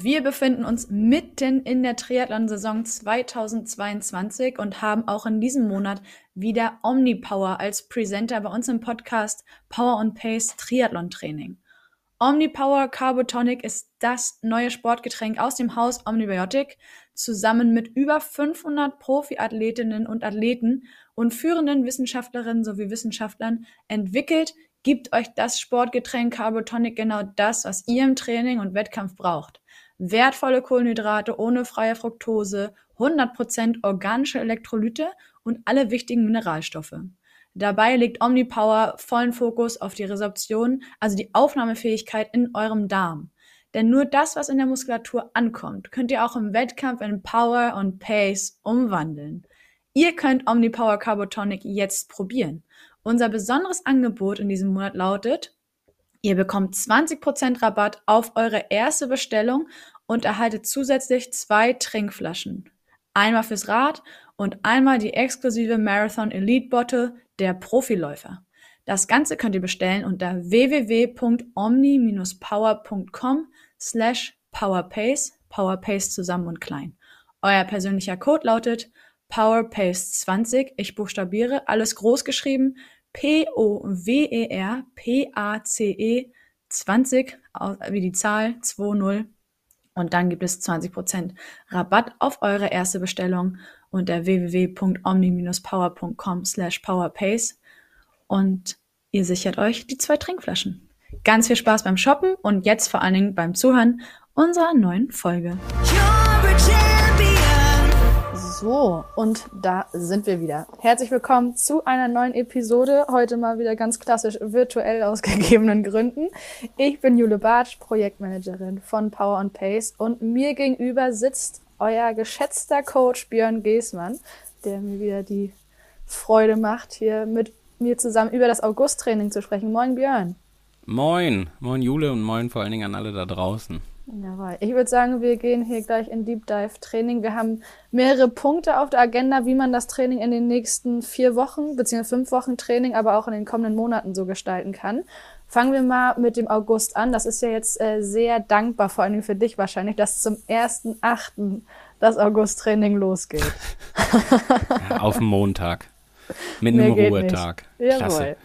Wir befinden uns mitten in der Triathlon-Saison 2022 und haben auch in diesem Monat wieder Omnipower als Presenter bei uns im Podcast Power and Pace Triathlon Training. Omnipower Carbotonic ist das neue Sportgetränk aus dem Haus Omnibiotic, zusammen mit über 500 Profiathletinnen und Athleten und führenden Wissenschaftlerinnen sowie Wissenschaftlern entwickelt, gibt euch das Sportgetränk Carbotonic genau das, was ihr im Training und Wettkampf braucht. Wertvolle Kohlenhydrate ohne freie Fructose, 100% organische Elektrolyte und alle wichtigen Mineralstoffe. Dabei legt Omnipower vollen Fokus auf die Resorption, also die Aufnahmefähigkeit in eurem Darm. Denn nur das, was in der Muskulatur ankommt, könnt ihr auch im Wettkampf in Power und Pace umwandeln. Ihr könnt Omnipower Carbotonic jetzt probieren. Unser besonderes Angebot in diesem Monat lautet, ihr bekommt 20% Rabatt auf eure erste Bestellung und erhaltet zusätzlich zwei Trinkflaschen. Einmal fürs Rad und einmal die exklusive Marathon Elite Bottle der Profiläufer. Das Ganze könnt ihr bestellen unter www.omni-power.com slash powerpace, powerpace zusammen und klein. Euer persönlicher Code lautet powerpace20, ich buchstabiere, alles groß geschrieben, P-O-W-E-R-P-A-C-E 20, au- wie die Zahl 20 und dann gibt es 20% Rabatt auf eure erste Bestellung unter www.omni-power.com slash powerpace und ihr sichert euch die zwei Trinkflaschen. Ganz viel Spaß beim Shoppen und jetzt vor allen Dingen beim Zuhören unserer neuen Folge. So, und da sind wir wieder. Herzlich willkommen zu einer neuen Episode. Heute mal wieder ganz klassisch virtuell aus gegebenen Gründen. Ich bin Jule Bartsch, Projektmanagerin von Power and Pace und mir gegenüber sitzt euer geschätzter Coach Björn Geßmann, der mir wieder die Freude macht, hier mit mir zusammen über das August-Training zu sprechen. Moin Björn. Moin, moin Jule und moin vor allen Dingen an alle da draußen. Jawohl. Ich würde sagen, wir gehen hier gleich in Deep Dive Training. Wir haben mehrere Punkte auf der Agenda, wie man das Training in den nächsten vier Wochen beziehungsweise fünf Wochen Training, aber auch in den kommenden Monaten so gestalten kann. Fangen wir mal mit dem August an. Das ist ja jetzt äh, sehr dankbar, vor allen Dingen für dich wahrscheinlich, dass zum 1.8. das August-Training losgeht. Auf dem Montag. Mit einem Ruhetag. Klasse.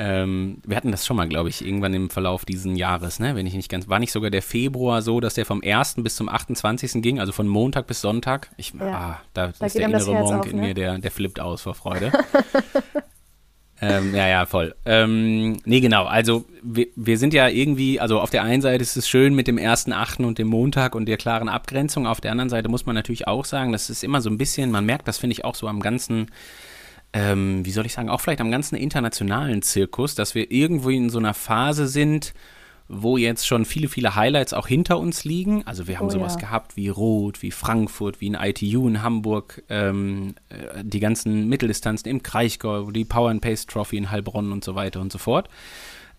Ähm, wir hatten das schon mal, glaube ich, irgendwann im Verlauf diesen Jahres, ne? Wenn ich nicht ganz. War nicht sogar der Februar so, dass der vom 1. bis zum 28. ging, also von Montag bis Sonntag? Ich, Ja. ah, da, Da ist der innere Monk auf, in ne? mir, der, der flippt aus vor Freude. ähm, ja, ja, voll. Ähm, nee, genau. Also wir, wir sind ja irgendwie, also auf der einen Seite ist es schön mit dem ersten Achten und dem Montag und der klaren Abgrenzung. Auf der anderen Seite muss man natürlich auch sagen, das ist immer so ein bisschen, man merkt das, finde ich, auch so am ganzen ähm, wie soll ich sagen, auch vielleicht am ganzen internationalen Zirkus, dass wir irgendwo in so einer Phase sind, wo jetzt schon viele, viele Highlights auch hinter uns liegen. Also wir haben Oh sowas ja. gehabt wie Rot, wie Frankfurt, wie ein ITU in Hamburg, ähm, äh, die ganzen Mitteldistanzen im Kraichgau, die Power and Pace Trophy in Heilbronn und so weiter und so fort.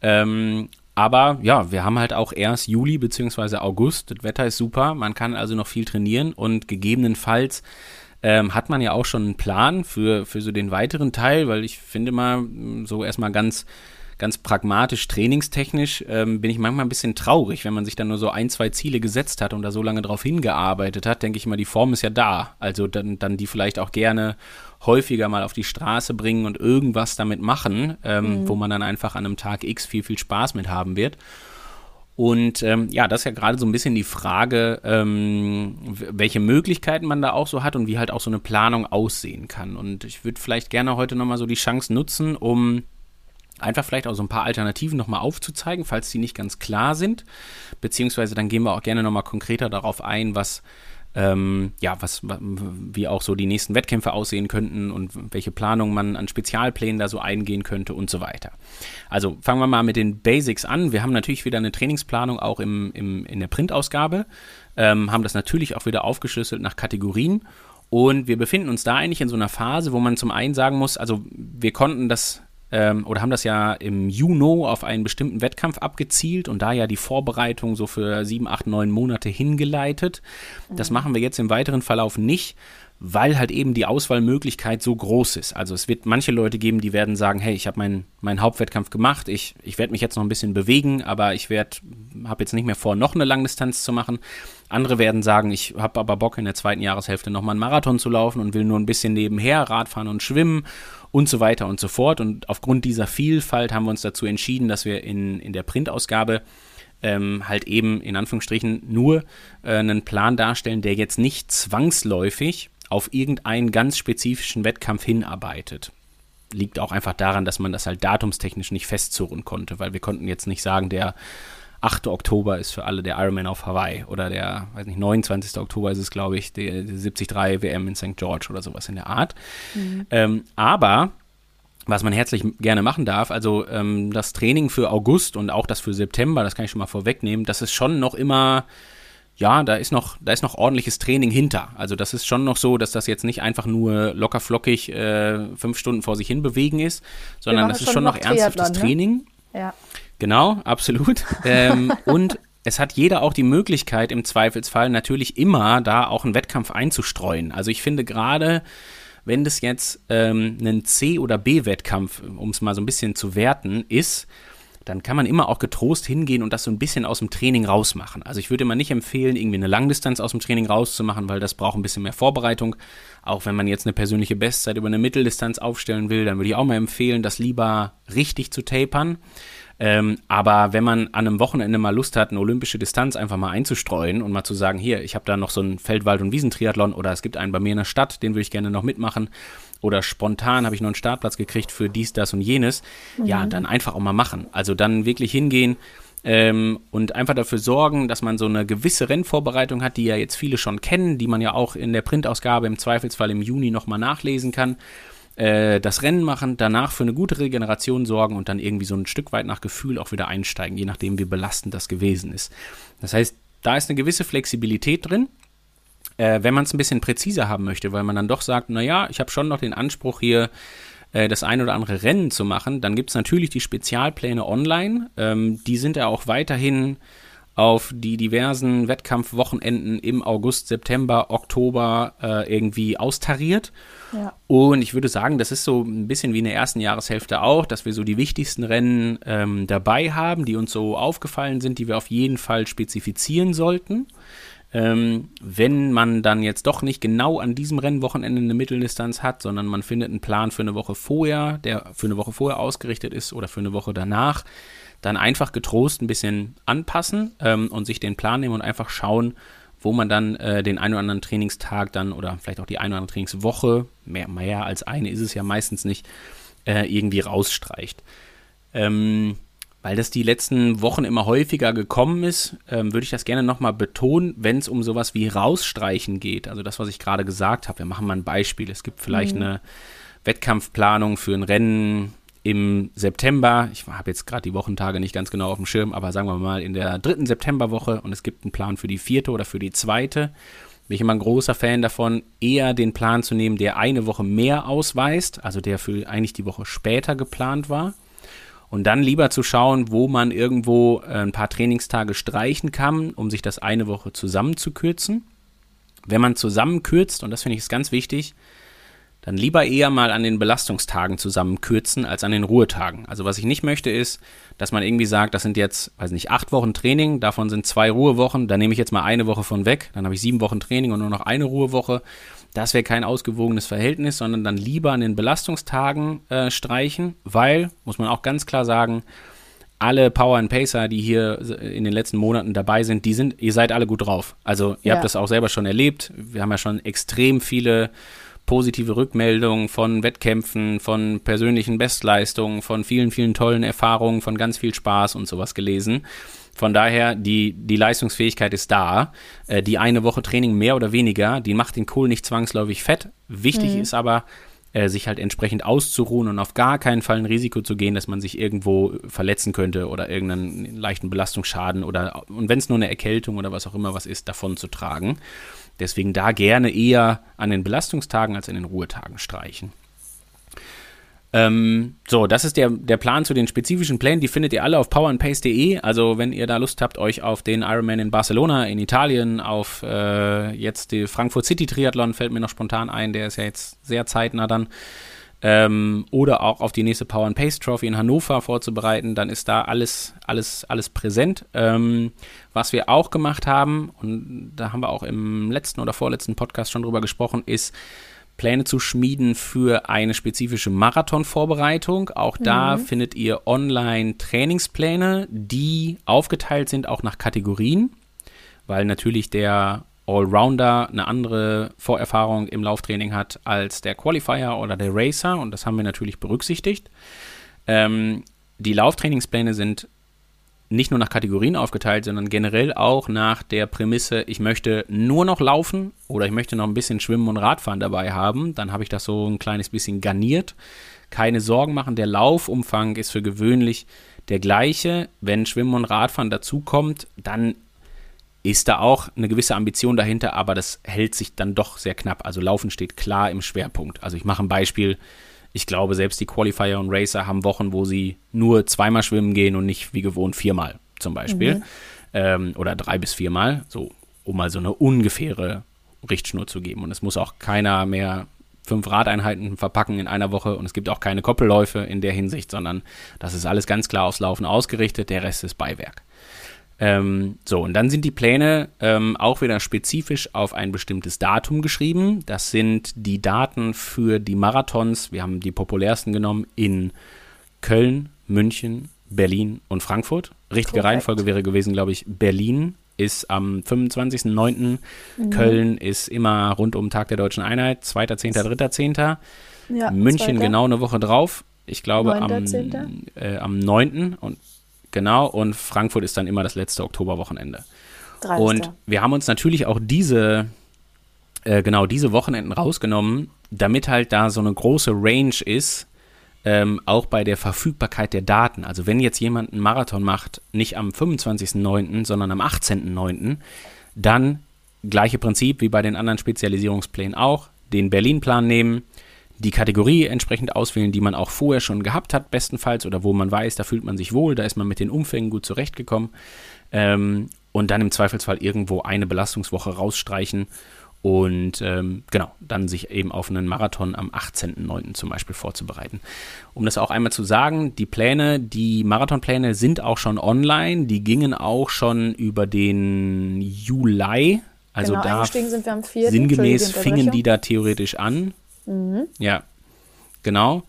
Ähm, aber ja, wir haben halt auch erst Juli beziehungsweise August. Das Wetter ist super, man kann also noch viel trainieren und gegebenenfalls ähm, hat man ja auch schon einen Plan für, für so den weiteren Teil, weil ich finde mal, mh, so erstmal ganz, ganz pragmatisch, trainingstechnisch, ähm, bin ich manchmal ein bisschen traurig, wenn man sich dann nur so ein, zwei Ziele gesetzt hat und da so lange drauf hingearbeitet hat, denke ich mal, die Form ist ja da. Also dann, dann die vielleicht auch gerne häufiger mal auf die Straße bringen und irgendwas damit machen, ähm, wo man dann einfach an einem Tag X viel, viel Spaß mit haben wird. Und ähm, ja, das ist ja gerade so ein bisschen die Frage, ähm, welche Möglichkeiten man da auch so hat und wie halt auch so eine Planung aussehen kann. Und ich würde vielleicht gerne heute nochmal so die Chance nutzen, um einfach vielleicht auch so ein paar Alternativen nochmal aufzuzeigen, falls die nicht ganz klar sind. Beziehungsweise dann gehen wir auch gerne nochmal konkreter darauf ein, was ähm, ja, was, wie auch so die nächsten Wettkämpfe aussehen könnten und welche Planung man an Spezialplänen da so eingehen könnte und so weiter. Also fangen wir mal mit den Basics an. Wir haben natürlich wieder eine Trainingsplanung auch im, im, in der Printausgabe, ähm, haben das natürlich auch wieder aufgeschlüsselt nach Kategorien und wir befinden uns da eigentlich in so einer Phase, wo man zum einen sagen muss, also wir konnten das ähm, oder haben das ja im Juni auf einen bestimmten Wettkampf abgezielt und da ja die Vorbereitung so für sieben, acht, neun Monate hingeleitet. Das mhm. machen wir jetzt im weiteren Verlauf nicht, weil halt eben die Auswahlmöglichkeit so groß ist. Also es wird manche Leute geben, die werden sagen, hey, ich habe meinen mein Hauptwettkampf gemacht, ich, ich werde mich jetzt noch ein bisschen bewegen, aber ich werde, habe jetzt nicht mehr vor, noch eine Langdistanz zu machen. Andere werden sagen, ich habe aber Bock in der zweiten Jahreshälfte nochmal einen Marathon zu laufen und will nur ein bisschen nebenher Radfahren und schwimmen und so weiter und so fort. Und aufgrund dieser Vielfalt haben wir uns dazu entschieden, dass wir in, in der Printausgabe ähm, halt eben in Anführungsstrichen nur äh, einen Plan darstellen, der jetzt nicht zwangsläufig auf irgendeinen ganz spezifischen Wettkampf hinarbeitet. Liegt auch einfach daran, dass man das halt datumstechnisch nicht festzurren konnte, weil wir konnten jetzt nicht sagen, der 8. Oktober ist für alle der Ironman auf Hawaii oder der, weiß nicht, 29. Oktober ist es, glaube ich, der, der 73 WM in St. George oder sowas in der Art. Mhm. Ähm, aber was man herzlich gerne machen darf. Also ähm, das Training für August und auch das für September, das kann ich schon mal vorwegnehmen, das ist schon noch immer, ja, da ist noch, da ist noch ordentliches Training hinter. Also das ist schon noch so, dass das jetzt nicht einfach nur locker flockig äh, fünf Stunden vor sich hin bewegen ist, sondern das ist schon noch, noch ernsthaftes ne? Training. Ja. Genau, absolut. ähm, und es hat jeder auch die Möglichkeit, im Zweifelsfall natürlich immer da auch einen Wettkampf einzustreuen. Also ich finde gerade wenn das jetzt ähm, ein C- oder B-Wettkampf, um es mal so ein bisschen zu werten, ist, dann kann man immer auch getrost hingehen und das so ein bisschen aus dem Training rausmachen. Also ich würde immer nicht empfehlen, irgendwie eine Langdistanz aus dem Training rauszumachen, weil das braucht ein bisschen mehr Vorbereitung. Auch wenn man jetzt eine persönliche Bestzeit über eine Mitteldistanz aufstellen will, dann würde ich auch mal empfehlen, das lieber richtig zu tapern. Ähm, aber wenn man an einem Wochenende mal Lust hat, eine olympische Distanz einfach mal einzustreuen und mal zu sagen, hier, ich habe da noch so einen Feldwald- und Wiesentriathlon oder es gibt einen bei mir in der Stadt, den würde ich gerne noch mitmachen oder spontan habe ich noch einen Startplatz gekriegt für dies, das und jenes, mhm. ja, dann einfach auch mal machen. Also dann wirklich hingehen, ähm, und einfach dafür sorgen, dass man so eine gewisse Rennvorbereitung hat, die ja jetzt viele schon kennen, die man ja auch in der Printausgabe im Zweifelsfall im Juni nochmal nachlesen kann äh, das Rennen machen, danach für eine gute Regeneration sorgen und dann irgendwie so ein Stück weit nach Gefühl auch wieder einsteigen, je nachdem, wie belastend das gewesen ist. Das heißt, da ist eine gewisse Flexibilität drin. Äh, wenn man es ein bisschen präziser haben möchte, weil man dann doch sagt, naja, ich habe schon noch den Anspruch hier, äh, das ein oder andere Rennen zu machen, dann gibt es natürlich die Spezialpläne online. Ähm, die sind ja auch weiterhin auf die diversen Wettkampfwochenenden im August, September, Oktober äh, irgendwie austariert. Ja. Und ich würde sagen, das ist so ein bisschen wie in der ersten Jahreshälfte auch, dass wir so die wichtigsten Rennen ähm, dabei haben, die uns so aufgefallen sind, die wir auf jeden Fall spezifizieren sollten. Ähm, wenn man dann jetzt doch nicht genau an diesem Rennwochenende eine Mitteldistanz hat, sondern man findet einen Plan für eine Woche vorher, der für eine Woche vorher ausgerichtet ist oder für eine Woche danach, dann einfach getrost ein bisschen anpassen ähm, und sich den Plan nehmen und einfach schauen, wo man dann äh, den einen oder anderen Trainingstag dann oder vielleicht auch die eine oder andere Trainingswoche, mehr, mehr als eine ist es ja meistens nicht, äh, irgendwie rausstreicht. Ähm, weil das die letzten Wochen immer häufiger gekommen ist, ähm, würde ich das gerne nochmal betonen, wenn es um sowas wie rausstreichen geht. Also das, was ich gerade gesagt habe. Wir machen mal ein Beispiel. Es gibt vielleicht mhm. eine Wettkampfplanung für ein Rennen im September, ich habe jetzt gerade die Wochentage nicht ganz genau auf dem Schirm, aber sagen wir mal in der dritten Septemberwoche und es gibt einen Plan für die vierte oder für die zweite, bin ich immer ein großer Fan davon, eher den Plan zu nehmen, der eine Woche mehr ausweist, also der für eigentlich die Woche später geplant war. Und dann lieber zu schauen, wo man irgendwo äh, ein paar Trainingstage streichen kann, um sich das eine Woche zusammenzukürzen. Wenn man zusammenkürzt, und das finde ich ist ganz wichtig, dann lieber eher mal an den Belastungstagen zusammen kürzen als an den Ruhetagen. Also was ich nicht möchte ist, dass man irgendwie sagt, das sind jetzt, weiß nicht, acht Wochen Training, davon sind zwei Ruhewochen, da nehme ich jetzt mal eine Woche von weg, dann habe ich sieben Wochen Training und nur noch eine Ruhewoche. Das wäre kein ausgewogenes Verhältnis, sondern dann lieber an den Belastungstagen äh, streichen, weil, muss man auch ganz klar sagen, alle Power and Pacer, die hier in den letzten Monaten dabei sind, die sind, ihr seid alle gut drauf. Also ihr Ja. habt das auch selber schon erlebt. Wir haben ja schon extrem viele positive Rückmeldungen von Wettkämpfen, von persönlichen Bestleistungen, von vielen, vielen tollen Erfahrungen, von ganz viel Spaß und sowas gelesen. Von daher, die, die Leistungsfähigkeit ist da. Äh, die eine Woche Training mehr oder weniger, die macht den Kohl nicht zwangsläufig fett. Wichtig ist aber, äh, sich halt entsprechend auszuruhen und auf gar keinen Fall ein Risiko zu gehen, dass man sich irgendwo verletzen könnte oder irgendeinen leichten Belastungsschaden oder und wenn es nur eine Erkältung oder was auch immer was ist, davon zu tragen. Deswegen da gerne eher an den Belastungstagen als an den Ruhetagen streichen. Ähm, so, das ist der, der Plan zu den spezifischen Plänen. Die findet ihr alle auf powerandpace.de. Also, wenn ihr da Lust habt, euch auf den Ironman in Barcelona, in Italien, auf äh, jetzt die Frankfurt City Triathlon, fällt mir noch spontan ein, der ist ja jetzt sehr zeitnah dann, ähm, oder auch auf die nächste Power and Pace Trophy in Hannover vorzubereiten, dann ist da alles, alles, alles präsent. Ähm, was wir auch gemacht haben, und da haben wir auch im letzten oder vorletzten Podcast schon drüber gesprochen, ist, Pläne zu schmieden für eine spezifische Marathonvorbereitung. Auch da findet ihr online Trainingspläne, die aufgeteilt sind auch nach Kategorien, weil natürlich der Allrounder eine andere Vorerfahrung im Lauftraining hat als der Qualifier oder der Racer und das haben wir natürlich berücksichtigt. Ähm, die Lauftrainingspläne sind nicht nur nach Kategorien aufgeteilt, sondern generell auch nach der Prämisse, ich möchte nur noch laufen oder ich möchte noch ein bisschen Schwimmen und Radfahren dabei haben. Dann habe ich das so ein kleines bisschen garniert. Keine Sorgen machen, der Laufumfang ist für gewöhnlich der gleiche. Wenn Schwimmen und Radfahren dazukommt, dann ist da auch eine gewisse Ambition dahinter, aber das hält sich dann doch sehr knapp. Also Laufen steht klar im Schwerpunkt. Also ich mache ein Beispiel. Ich glaube, selbst die Qualifier und Racer haben Wochen, wo sie nur zweimal schwimmen gehen und nicht wie gewohnt viermal zum Beispiel. Ähm, oder drei bis viermal, so, um mal so eine ungefähre Richtschnur zu geben. Und es muss auch keiner mehr fünf Radeinheiten verpacken in einer Woche und es gibt auch keine Koppelläufe in der Hinsicht, sondern das ist alles ganz klar aufs Laufen ausgerichtet, der Rest ist Beiwerk. Ähm, so, und dann sind die Pläne ähm, auch wieder spezifisch auf ein bestimmtes Datum geschrieben. Das sind die Daten für die Marathons. Wir haben die populärsten genommen in Köln, München, Berlin und Frankfurt. Richtige Korrekt. Reihenfolge wäre gewesen, glaube ich, Berlin ist am 25.09. Köln ist immer rund um Tag der Deutschen Einheit, 2.10., 3.10. Ja, München zweiter. genau eine Woche drauf. Ich glaube am, 9.10.. äh, am 9. und genau und Frankfurt ist dann immer das letzte Oktoberwochenende. 30. Und wir haben uns natürlich auch diese äh, genau diese Wochenenden rausgenommen, damit halt da so eine große Range ist, ähm, auch bei der Verfügbarkeit der Daten. Also wenn jetzt jemand einen Marathon macht, nicht am 25.09., sondern am 18.09., dann gleiche Prinzip wie bei den anderen Spezialisierungsplänen auch, den Berlin-Plan nehmen, die Kategorie entsprechend auswählen, die man auch vorher schon gehabt hat, bestenfalls, oder wo man weiß, da fühlt man sich wohl, da ist man mit den Umfängen gut zurechtgekommen. Ähm, und dann im Zweifelsfall irgendwo eine Belastungswoche rausstreichen und ähm, genau, dann sich eben auf einen Marathon am 18.09. zum Beispiel vorzubereiten. Um das auch einmal zu sagen, die Pläne, die Marathonpläne sind auch schon online, die gingen auch schon über den Juli. Also genau, da sind wir am 4. sinngemäß fingen die da theoretisch an. Ja, genau.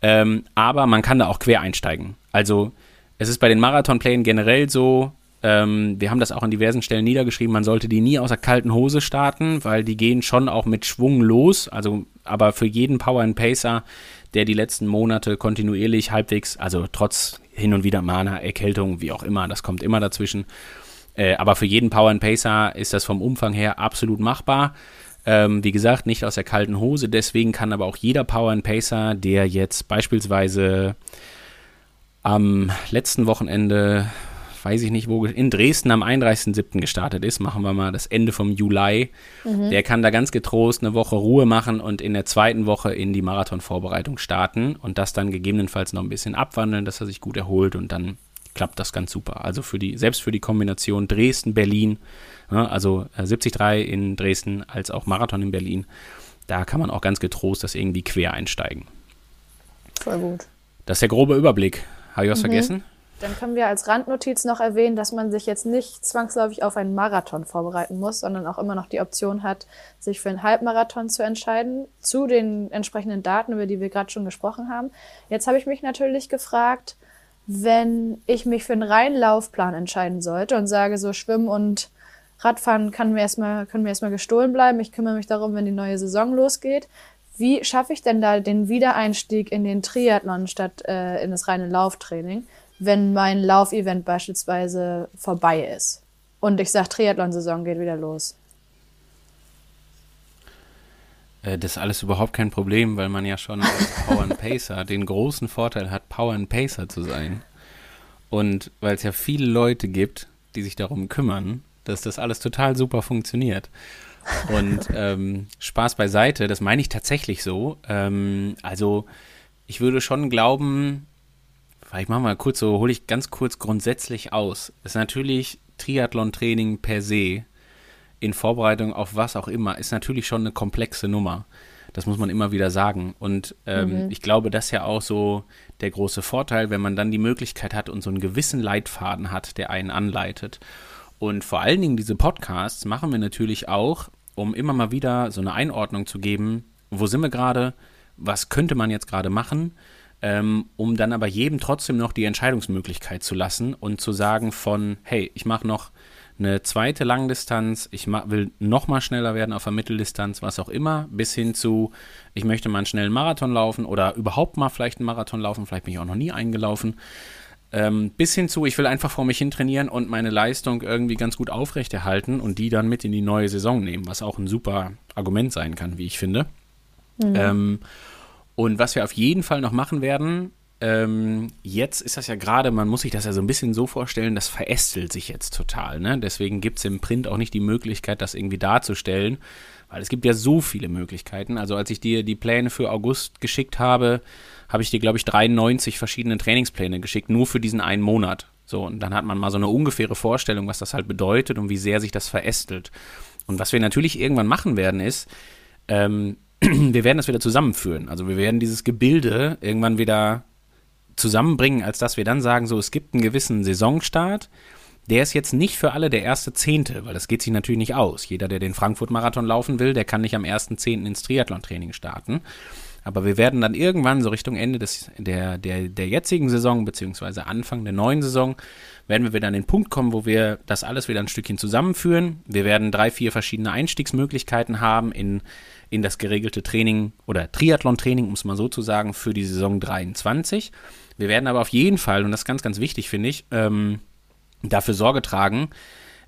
Ähm, aber man kann da auch quer einsteigen. Also es ist bei den Marathonplänen generell so, ähm, wir haben das auch an diversen Stellen niedergeschrieben, man sollte die nie aus der kalten Hose starten, weil die gehen schon auch mit Schwung los. Also, aber für jeden Power and Pacer, der die letzten Monate kontinuierlich halbwegs, also trotz hin und wieder einer Erkältung, wie auch immer, das kommt immer dazwischen. Äh, aber für jeden Power and Pacer ist das vom Umfang her absolut machbar. Ähm, wie gesagt, nicht aus der kalten Hose. Deswegen kann aber auch jeder Power and Pacer, der jetzt beispielsweise am letzten Wochenende, weiß ich nicht wo, in Dresden am 31.07. gestartet ist, machen wir mal das Ende vom Juli, der kann da ganz getrost eine Woche Ruhe machen und in der zweiten Woche in die Marathonvorbereitung starten und das dann gegebenenfalls noch ein bisschen abwandeln, dass er sich gut erholt und dann klappt das ganz super. Also für die, selbst für die Kombination Dresden-Berlin, ja, also äh, 73 in Dresden als auch Marathon in Berlin, da kann man auch ganz getrost das irgendwie quer einsteigen. Voll gut. Das ist der grobe Überblick. Habe ich was vergessen? Dann können wir als Randnotiz noch erwähnen, dass man sich jetzt nicht zwangsläufig auf einen Marathon vorbereiten muss, sondern auch immer noch die Option hat, sich für einen Halbmarathon zu entscheiden, zu den entsprechenden Daten, über die wir gerade schon gesprochen haben. Jetzt habe ich mich natürlich gefragt, wenn ich mich für einen reinen Laufplan entscheiden sollte und sage, so Schwimmen und Radfahren kann mir erstmal, können mir erstmal gestohlen bleiben. Ich kümmere mich darum, wenn die neue Saison losgeht. Wie schaffe ich denn da den Wiedereinstieg in den Triathlon statt äh, in das reine Lauftraining, wenn mein Laufevent beispielsweise vorbei ist? Und ich sage, Triathlon-Saison geht wieder los. Äh, das ist alles überhaupt kein Problem, weil man ja schon als Power and Pacer den großen Vorteil hat, Power and Pacer zu sein. Und weil es ja viele Leute gibt, die sich darum kümmern, dass das alles total super funktioniert. Und ähm, Spaß beiseite, das meine ich tatsächlich so. Ähm, also ich würde schon glauben, ich mache mal kurz so, hole ich ganz kurz grundsätzlich aus. Ist natürlich Triathlon-Training per se in Vorbereitung auf was auch immer, ist natürlich schon eine komplexe Nummer. Das muss man immer wieder sagen. Und ähm, mhm. ich glaube, das ist ja auch so der große Vorteil, wenn man dann die Möglichkeit hat und so einen gewissen Leitfaden hat, der einen anleitet. Und vor allen Dingen diese Podcasts machen wir natürlich auch, um immer mal wieder so eine Einordnung zu geben, wo sind wir gerade, was könnte man jetzt gerade machen, ähm, um dann aber jedem trotzdem noch die Entscheidungsmöglichkeit zu lassen und zu sagen von, hey, ich mache noch eine zweite Langdistanz, ich will noch mal schneller werden auf der Mitteldistanz, was auch immer, bis hin zu, ich möchte mal einen schnellen Marathon laufen oder überhaupt mal vielleicht einen Marathon laufen, vielleicht bin ich auch noch nie eingelaufen, ähm, bis hin zu, ich will einfach vor mich hin trainieren und meine Leistung irgendwie ganz gut aufrechterhalten und die dann mit in die neue Saison nehmen, was auch ein super Argument sein kann, wie ich finde. Mhm. Ähm, und was wir auf jeden Fall noch machen werden, ähm, jetzt ist das ja gerade, man muss sich das ja so ein bisschen so vorstellen, das verästelt sich jetzt total. Ne? Deswegen gibt es im Print auch nicht die Möglichkeit, das irgendwie darzustellen, weil es gibt ja so viele Möglichkeiten. Also als ich dir die Pläne für August geschickt habe, habe ich dir, glaube ich, 93 verschiedene Trainingspläne geschickt, nur für diesen einen Monat. So, und dann hat man mal so eine ungefähre Vorstellung, was das halt bedeutet und wie sehr sich das verästelt. Und was wir natürlich irgendwann machen werden, ist, ähm, wir werden das wieder zusammenführen. Also wir werden dieses Gebilde irgendwann wieder zusammenbringen, als dass wir dann sagen, so, es gibt einen gewissen Saisonstart. Der ist jetzt nicht für alle der erste Zehnte, weil das geht sich natürlich nicht aus. Jeder, der den Frankfurt-Marathon laufen will, der kann nicht am ersten Zehnten ins Triathlon-Training starten. Aber wir werden dann irgendwann so Richtung Ende des, der, der, der jetzigen Saison, beziehungsweise Anfang der neuen Saison, werden wir wieder an den Punkt kommen, wo wir das alles wieder ein Stückchen zusammenführen. Wir werden drei, vier verschiedene Einstiegsmöglichkeiten haben in, in das geregelte Training oder Triathlon-Training, um es mal so zu sagen, für die Saison 23. Wir werden aber auf jeden Fall, und das ist ganz, ganz wichtig, finde ich, ähm, dafür Sorge tragen,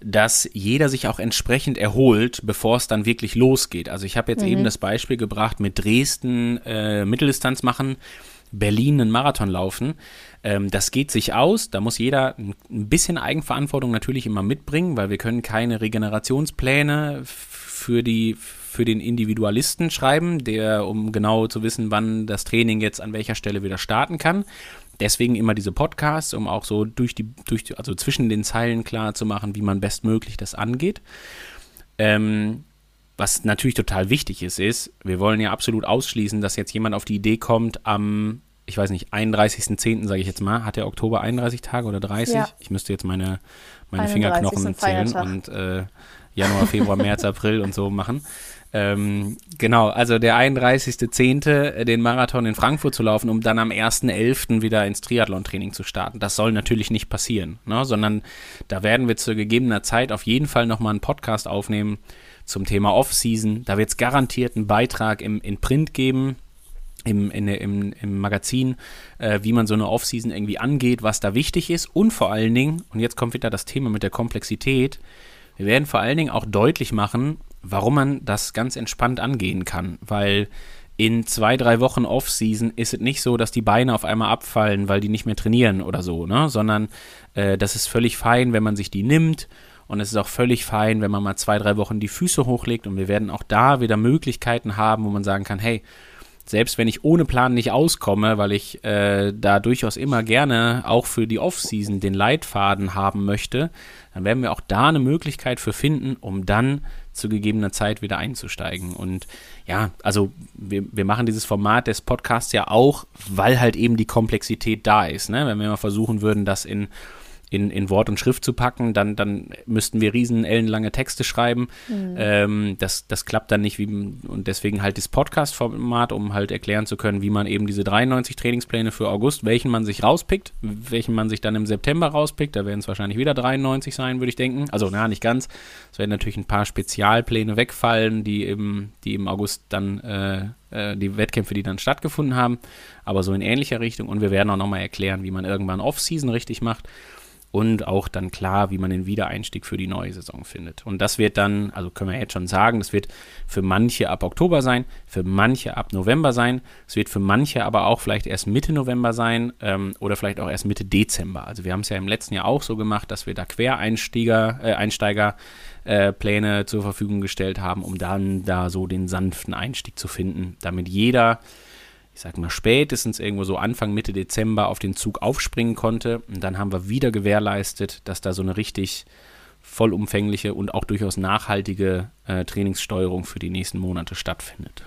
dass jeder sich auch entsprechend erholt, bevor es dann wirklich losgeht. Also ich habe jetzt mhm. eben das Beispiel gebracht mit Dresden äh, Mitteldistanz machen, Berlin einen Marathon laufen. Ähm, das geht sich aus. Da muss jeder ein bisschen Eigenverantwortung natürlich immer mitbringen, weil wir können keine Regenerationspläne für die für den Individualisten schreiben, der, um genau zu wissen, wann das Training jetzt an welcher Stelle wieder starten kann. Deswegen immer diese Podcasts, um auch so durch die, durch die, also zwischen den Zeilen klar zu machen, wie man bestmöglich das angeht. Ähm, was natürlich total wichtig ist, ist, wir wollen ja absolut ausschließen, dass jetzt jemand auf die Idee kommt, am, ich weiß nicht, 31.10., sage ich jetzt mal, hat der Oktober 31 Tage oder 30? Ja. Ich müsste jetzt meine, meine Fingerknochen zählen und äh, Januar, Februar, März, April und so machen. Ähm, genau, also der 31.10. Äh, den Marathon in Frankfurt zu laufen, um dann am 1.11. wieder ins Triathlon-Training zu starten. Das soll natürlich nicht passieren, ne? sondern da werden wir zu gegebener Zeit auf jeden Fall nochmal einen Podcast aufnehmen zum Thema Off-Season. Da wird es garantiert einen Beitrag im, in Print geben, im, in, im, im Magazin, äh, wie man so eine Off-Season irgendwie angeht, was da wichtig ist und vor allen Dingen, und jetzt kommt wieder das Thema mit der Komplexität, wir werden vor allen Dingen auch deutlich machen, warum man das ganz entspannt angehen kann, weil in zwei, drei Wochen Off-Season ist es nicht so, dass die Beine auf einmal abfallen, weil die nicht mehr trainieren oder so, ne? sondern äh, das ist völlig fein, wenn man sich die nimmt und es ist auch völlig fein, wenn man mal zwei, drei Wochen die Füße hochlegt und wir werden auch da wieder Möglichkeiten haben, wo man sagen kann, hey, selbst wenn ich ohne Plan nicht auskomme, weil ich äh, da durchaus immer gerne auch für die Off-Season den Leitfaden haben möchte, dann werden wir auch da eine Möglichkeit für finden, um dann zu gegebener Zeit wieder einzusteigen. Und ja, also wir, wir machen dieses Format des Podcasts ja auch, weil halt eben die Komplexität da ist. Ne? Wenn wir mal versuchen würden, das in, in, in Wort und Schrift zu packen, dann, dann müssten wir riesen ellenlange Texte schreiben. Mhm. Ähm, das, das klappt dann nicht. Wie, und deswegen halt das Podcast-Format, um halt erklären zu können, wie man eben diese 93 Trainingspläne für August, welchen man sich rauspickt, welchen man sich dann im September rauspickt. Da werden es wahrscheinlich wieder 93 sein, würde ich denken. Also, na, nicht ganz. Es werden natürlich ein paar Spezialpläne wegfallen, die im, die im August dann äh, äh, die Wettkämpfe, die dann stattgefunden haben, aber so in ähnlicher Richtung. Und wir werden auch nochmal erklären, wie man irgendwann Off-Season richtig macht und auch dann klar, wie man den Wiedereinstieg für die neue Saison findet. Und das wird dann, also können wir jetzt schon sagen, das wird für manche ab Oktober sein, für manche ab November sein, es wird für manche aber auch vielleicht erst Mitte November sein ähm, oder vielleicht auch erst Mitte Dezember. Also wir haben es ja im letzten Jahr auch so gemacht, dass wir da Quereinsteiger, äh, Einsteiger äh, Pläne zur Verfügung gestellt haben, um dann da so den sanften Einstieg zu finden, damit jeder ich sag mal, spätestens irgendwo so Anfang, Mitte Dezember auf den Zug aufspringen konnte. Und dann haben wir wieder gewährleistet, dass da so eine richtig vollumfängliche und auch durchaus nachhaltige äh, Trainingssteuerung für die nächsten Monate stattfindet.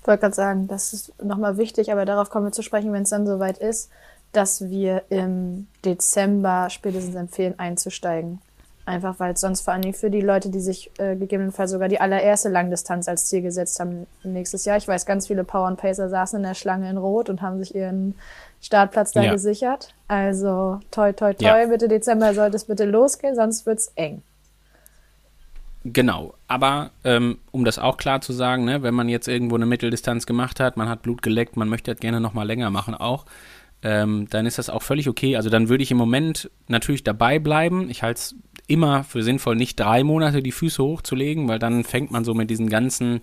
Ich wollte gerade sagen, das ist nochmal wichtig, aber darauf kommen wir zu sprechen, wenn es dann soweit ist, dass wir im Dezember spätestens empfehlen, einzusteigen. Einfach weil es sonst vor allen Dingen für die Leute, die sich äh, gegebenenfalls sogar die allererste Langdistanz als Ziel gesetzt haben nächstes Jahr. Ich weiß, ganz viele Power und Pacer saßen in der Schlange in Rot und haben sich ihren Startplatz da ja. gesichert. Also toi, toi, toi, ja. Mitte Dezember sollte es bitte losgehen, sonst wird es eng. Genau, aber ähm, um das auch klar zu sagen, ne, wenn man jetzt irgendwo eine Mitteldistanz gemacht hat, man hat Blut geleckt, man möchte das gerne nochmal länger machen auch, ähm, dann ist das auch völlig okay. Also dann würde ich im Moment natürlich dabei bleiben. Ich halte es immer für sinnvoll, nicht drei Monate die Füße hochzulegen, weil dann fängt man so mit diesen ganzen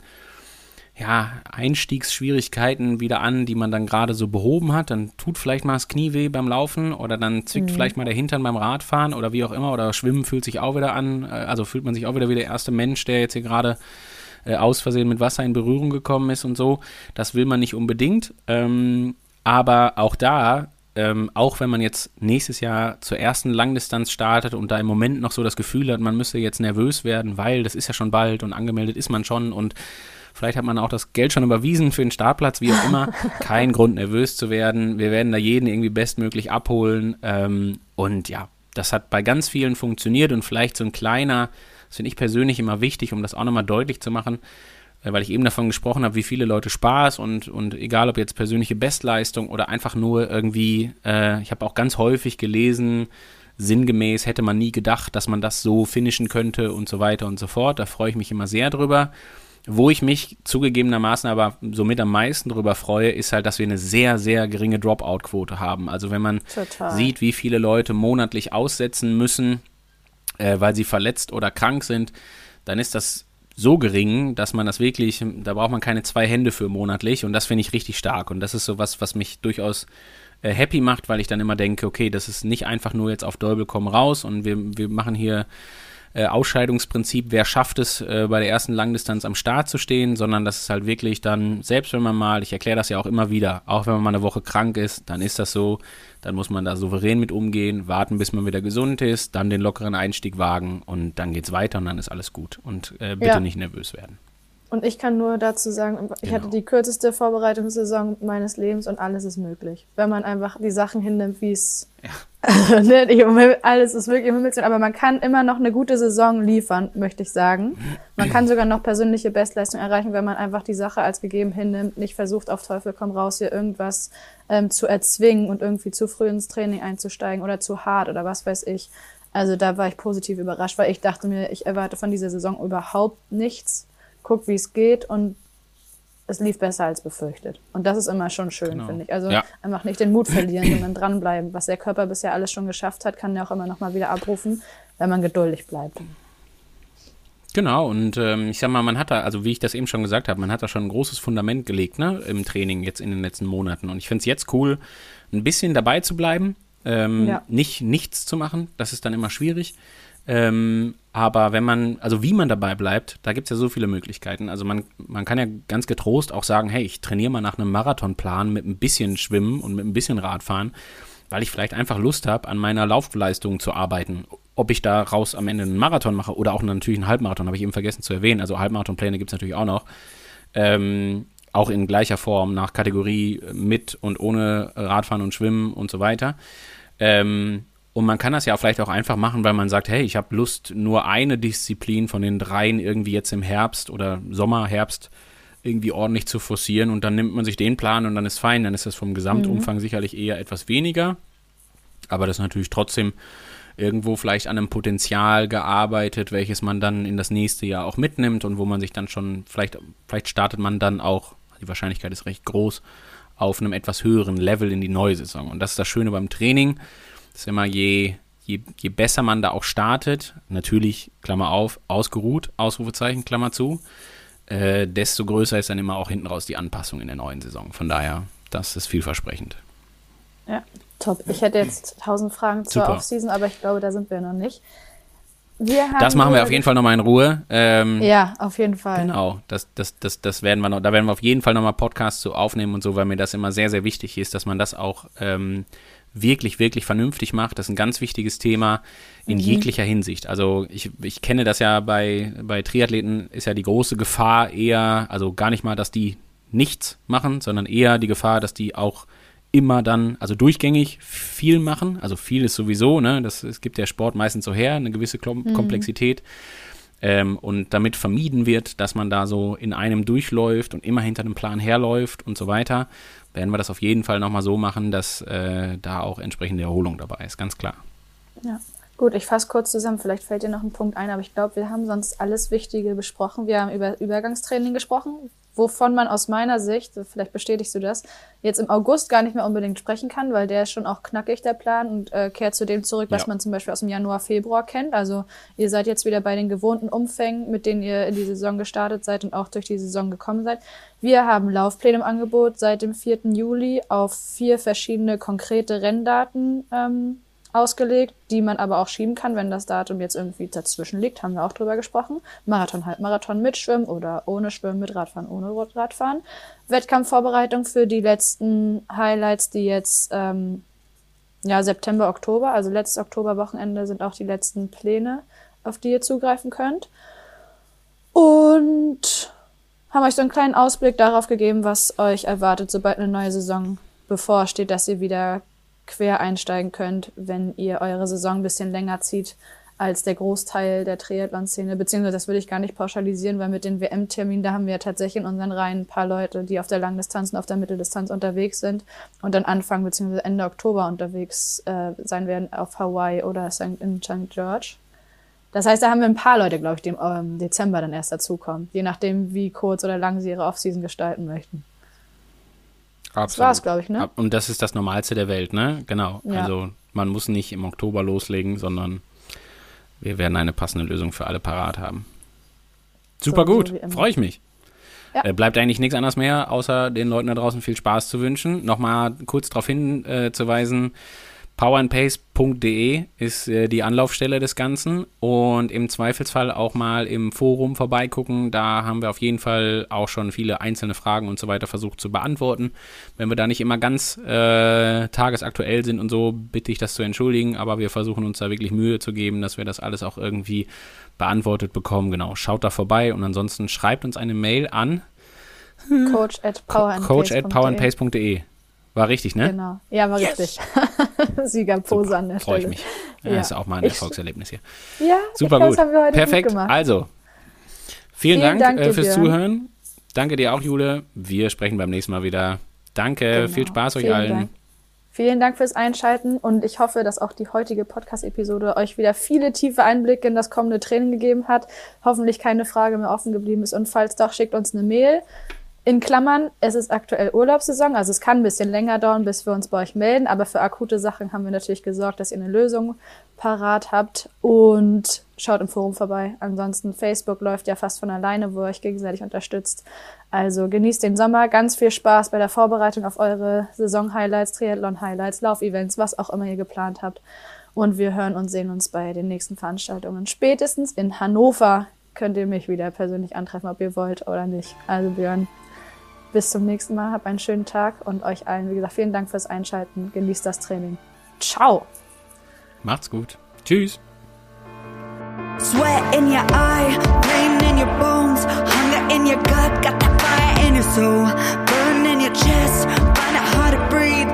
ja, Einstiegsschwierigkeiten wieder an, die man dann gerade so behoben hat. Dann tut vielleicht mal das Knie weh beim Laufen oder dann zwickt mhm. vielleicht mal der Hintern beim Radfahren oder wie auch immer oder Schwimmen fühlt sich auch wieder an. Äh, also fühlt man sich auch wieder wie der erste Mensch, der jetzt hier gerade äh, aus Versehen mit Wasser in Berührung gekommen ist und so. Das will man nicht unbedingt. Ähm, aber auch da ähm, auch wenn man jetzt nächstes Jahr zur ersten Langdistanz startet und da im Moment noch so das Gefühl hat, man müsste jetzt nervös werden, weil das ist ja schon bald und angemeldet ist man schon und vielleicht hat man auch das Geld schon überwiesen für den Startplatz, wie auch immer. Kein Grund nervös zu werden. Wir werden da jeden irgendwie bestmöglich abholen ähm, und ja, das hat bei ganz vielen funktioniert und vielleicht so ein kleiner, das finde ich persönlich immer wichtig, um das auch nochmal deutlich zu machen, weil ich eben davon gesprochen habe, wie viele Leute Spaß und, und egal ob jetzt persönliche Bestleistung oder einfach nur irgendwie, äh, ich habe auch ganz häufig gelesen, sinngemäß hätte man nie gedacht, dass man das so finishen könnte und so weiter und so fort. Da freue ich mich immer sehr drüber. Wo ich mich zugegebenermaßen aber somit am meisten drüber freue, ist halt, dass wir eine sehr, sehr geringe Dropout-Quote haben. Also wenn man Total. sieht, wie viele Leute monatlich aussetzen müssen, äh, weil sie verletzt oder krank sind, dann ist das so gering, dass man das wirklich, da braucht man keine zwei Hände für monatlich und das finde ich richtig stark. Und das ist so was, was mich durchaus äh, happy macht, weil ich dann immer denke, okay, das ist nicht einfach nur jetzt auf Däubel komm raus und wir, wir machen hier äh, Ausscheidungsprinzip, wer schafft es, äh, bei der ersten Langdistanz am Start zu stehen, sondern das ist halt wirklich dann, selbst wenn man mal, ich erkläre das ja auch immer wieder, auch wenn man mal eine Woche krank ist, dann ist das so, dann muss man da souverän mit umgehen, warten, bis man wieder gesund ist, dann den lockeren Einstieg wagen und dann geht's weiter und dann ist alles gut. Und äh, bitte ja. nicht nervös werden. Und ich kann nur dazu sagen, ich genau. hatte die kürzeste Vorbereitungssaison meines Lebens und alles ist möglich. Wenn man einfach die Sachen hinnimmt, wie es. Ja. ne, alles ist wirklich im Himmel, aber man kann immer noch eine gute Saison liefern, möchte ich sagen. Man kann sogar noch persönliche Bestleistung erreichen, wenn man einfach die Sache als gegeben hinnimmt, nicht versucht, auf Teufel komm raus, hier irgendwas ähm, zu erzwingen und irgendwie zu früh ins Training einzusteigen oder zu hart oder was weiß ich. Also da war ich positiv überrascht, weil ich dachte mir, ich erwarte von dieser Saison überhaupt nichts guck, wie es geht und es lief besser als befürchtet. Und das ist immer schon schön, genau. finde ich. Also ja. einfach nicht den Mut verlieren, sondern dranbleiben. Was der Körper bisher alles schon geschafft hat, kann er auch immer noch mal wieder abrufen, wenn man geduldig bleibt. Genau, und ähm, ich sag mal, man hat da, also wie ich das eben schon gesagt habe, man hat da schon ein großes Fundament gelegt, ne, im Training jetzt in den letzten Monaten. Und ich finde es jetzt cool, ein bisschen dabei zu bleiben, ähm, ja. nicht nichts zu machen, das ist dann immer schwierig. Ähm, aber wenn man, also wie man dabei bleibt, da gibt es ja so viele Möglichkeiten. Also man, man kann ja ganz getrost auch sagen, hey, ich trainiere mal nach einem Marathonplan mit ein bisschen Schwimmen und mit ein bisschen Radfahren, weil ich vielleicht einfach Lust habe, an meiner Laufleistung zu arbeiten. Ob ich daraus am Ende einen Marathon mache oder auch natürlich einen Halbmarathon, habe ich eben vergessen zu erwähnen. Also Halbmarathonpläne gibt es natürlich auch noch. Ähm, auch in gleicher Form nach Kategorie mit und ohne Radfahren und Schwimmen und so weiter. Ähm, Und man kann das ja vielleicht auch einfach machen, weil man sagt, hey, ich habe Lust, nur eine Disziplin von den dreien irgendwie jetzt im Herbst oder Sommer, Herbst irgendwie ordentlich zu forcieren und dann nimmt man sich den Plan und dann ist fein, dann ist das vom Gesamtumfang sicherlich eher etwas weniger. Aber das ist natürlich trotzdem irgendwo vielleicht an einem Potenzial gearbeitet, welches man dann in das nächste Jahr auch mitnimmt und wo man sich dann schon, vielleicht, vielleicht startet man dann auch, die Wahrscheinlichkeit ist recht groß, auf einem etwas höheren Level in die neue Saison. Und das ist das Schöne beim Training, dass immer je, je, je besser man da auch startet, natürlich, Klammer auf, ausgeruht, Ausrufezeichen, Klammer zu, äh, desto größer ist dann immer auch hinten raus die Anpassung in der neuen Saison. Von daher, das ist vielversprechend. Ja, top. Ich hätte jetzt tausend Fragen zur Super. Offseason, aber ich glaube, da sind wir noch nicht. Wir haben Das machen wir auf jeden Fall nochmal in Ruhe. Ähm, Ja, auf jeden Fall. Genau, das, das, das, das werden wir noch, da werden wir auf jeden Fall nochmal Podcasts zu aufnehmen und so, weil mir das immer sehr, sehr wichtig ist, dass man das auch ähm, wirklich, wirklich vernünftig macht. Das ist ein ganz wichtiges Thema in jeglicher Hinsicht. Also ich, ich kenne das ja bei, bei Triathleten ist ja die große Gefahr eher, also gar nicht mal, dass die nichts machen, sondern eher die Gefahr, dass die auch immer dann, also durchgängig viel machen. Also viel ist sowieso, ne? Das, es gibt der Sport meistens so her, eine gewisse Klom Komplexität. Ähm, und damit vermieden wird, dass man da so in einem durchläuft und immer hinter einem Plan herläuft und so weiter, werden wir das auf jeden Fall nochmal so machen, dass äh, da auch entsprechende Erholung dabei ist, ganz klar. Ja. Gut, ich fasse kurz zusammen. Vielleicht fällt dir noch ein Punkt ein, aber ich glaube, wir haben sonst alles Wichtige besprochen. Wir haben über Übergangstraining gesprochen, wovon man aus meiner Sicht, vielleicht bestätigst du das, jetzt im August gar nicht mehr unbedingt sprechen kann, weil der ist schon auch knackig, der Plan, und äh, kehrt zu dem zurück, was Ja. man zum Beispiel aus dem Januar, Februar kennt. Also ihr seid jetzt wieder bei den gewohnten Umfängen, mit denen ihr in die Saison gestartet seid und auch durch die Saison gekommen seid. Wir haben Laufpläne im Angebot seit dem 4. Juli auf vier verschiedene konkrete Renndaten ähm, ausgelegt, die man aber auch schieben kann, wenn das Datum jetzt irgendwie dazwischen liegt, haben wir auch drüber gesprochen. Marathon, Halbmarathon mit Schwimmen oder ohne Schwimmen, mit Radfahren, ohne Radfahren. Wettkampfvorbereitung für die letzten Highlights, die jetzt ähm, ja, September, Oktober, also letztes Oktoberwochenende sind auch die letzten Pläne, auf die ihr zugreifen könnt. Und haben euch so einen kleinen Ausblick darauf gegeben, was euch erwartet, sobald eine neue Saison bevorsteht, dass ihr wieder quer einsteigen könnt, wenn ihr eure Saison ein bisschen länger zieht als der Großteil der Triathlon-Szene, beziehungsweise das würde ich gar nicht pauschalisieren, weil mit den WM-Terminen, da haben wir ja tatsächlich in unseren Reihen ein paar Leute, die auf der Langdistanz und auf der Mitteldistanz unterwegs sind und dann Anfang beziehungsweise Ende Oktober unterwegs äh, sein werden auf Hawaii oder in St. George. Das heißt, da haben wir ein paar Leute, glaube ich, die im ähm, Dezember dann erst dazukommen, je nachdem, wie kurz oder lang sie ihre Offseason gestalten möchten. Das war's, glaube ich, ne? Und das ist das Normalste der Welt, ne? Genau. Ja. Also man muss nicht im Oktober loslegen, sondern wir werden eine passende Lösung für alle parat haben. Super So- so gut, immer. freue ich mich. Ja. Äh, bleibt eigentlich nichts anderes mehr, außer den Leuten da draußen viel Spaß zu wünschen. Nochmal kurz darauf hinzuweisen, äh, powerandpace.de ist äh, die Anlaufstelle des Ganzen und im Zweifelsfall auch mal im Forum vorbeigucken. Da haben wir auf jeden Fall auch schon viele einzelne Fragen und so weiter versucht zu beantworten. Wenn wir da nicht immer ganz äh, tagesaktuell sind und so, bitte ich das zu entschuldigen, aber wir versuchen uns da wirklich Mühe zu geben, dass wir das alles auch irgendwie beantwortet bekommen. Genau, schaut da vorbei und ansonsten schreibt uns eine Mail an Coach at powerandpace.de. War richtig, ne? Genau. Ja, war richtig. Siegerpose an der Freue ich Stelle. mich. Ja. Ja. Ist auch mal ein Ich- Erfolgserlebnis hier. Ja, Super glaub, gut. Das haben wir heute Perfekt. gut gemacht. Also, vielen, Vielen Dank, Dank äh, dir, fürs Björn. Zuhören. Danke dir auch, Jule. Wir sprechen beim nächsten Mal wieder. Danke, Genau. viel Spaß euch Vielen allen. Dank. Vielen Dank fürs Einschalten und ich hoffe, dass auch die heutige Podcast-Episode euch wieder viele tiefe Einblicke in das kommende Training gegeben hat. Hoffentlich keine Frage mehr offen geblieben ist und falls doch, schickt uns eine Mail. In Klammern, es ist aktuell Urlaubssaison, also es kann ein bisschen länger dauern, bis wir uns bei euch melden, aber für akute Sachen haben wir natürlich gesorgt, dass ihr eine Lösung parat habt und schaut im Forum vorbei. Ansonsten Facebook läuft ja fast von alleine, wo ihr euch gegenseitig unterstützt. Also genießt den Sommer, ganz viel Spaß bei der Vorbereitung auf eure Saison-Highlights, Triathlon-Highlights, Laufevents, was auch immer ihr geplant habt. Und wir hören und sehen uns bei den nächsten Veranstaltungen. Spätestens in Hannover könnt ihr mich wieder persönlich antreffen, ob ihr wollt oder nicht. Also Björn, bis zum nächsten Mal. Habt einen schönen Tag und euch allen, wie gesagt, vielen Dank fürs Einschalten. Genießt das Training. Ciao! Macht's gut. Tschüss. Sweat in your eye, pain in your bones, hunger in your gut, got that fire in your soul, burn in your chest, find it hard to breathe,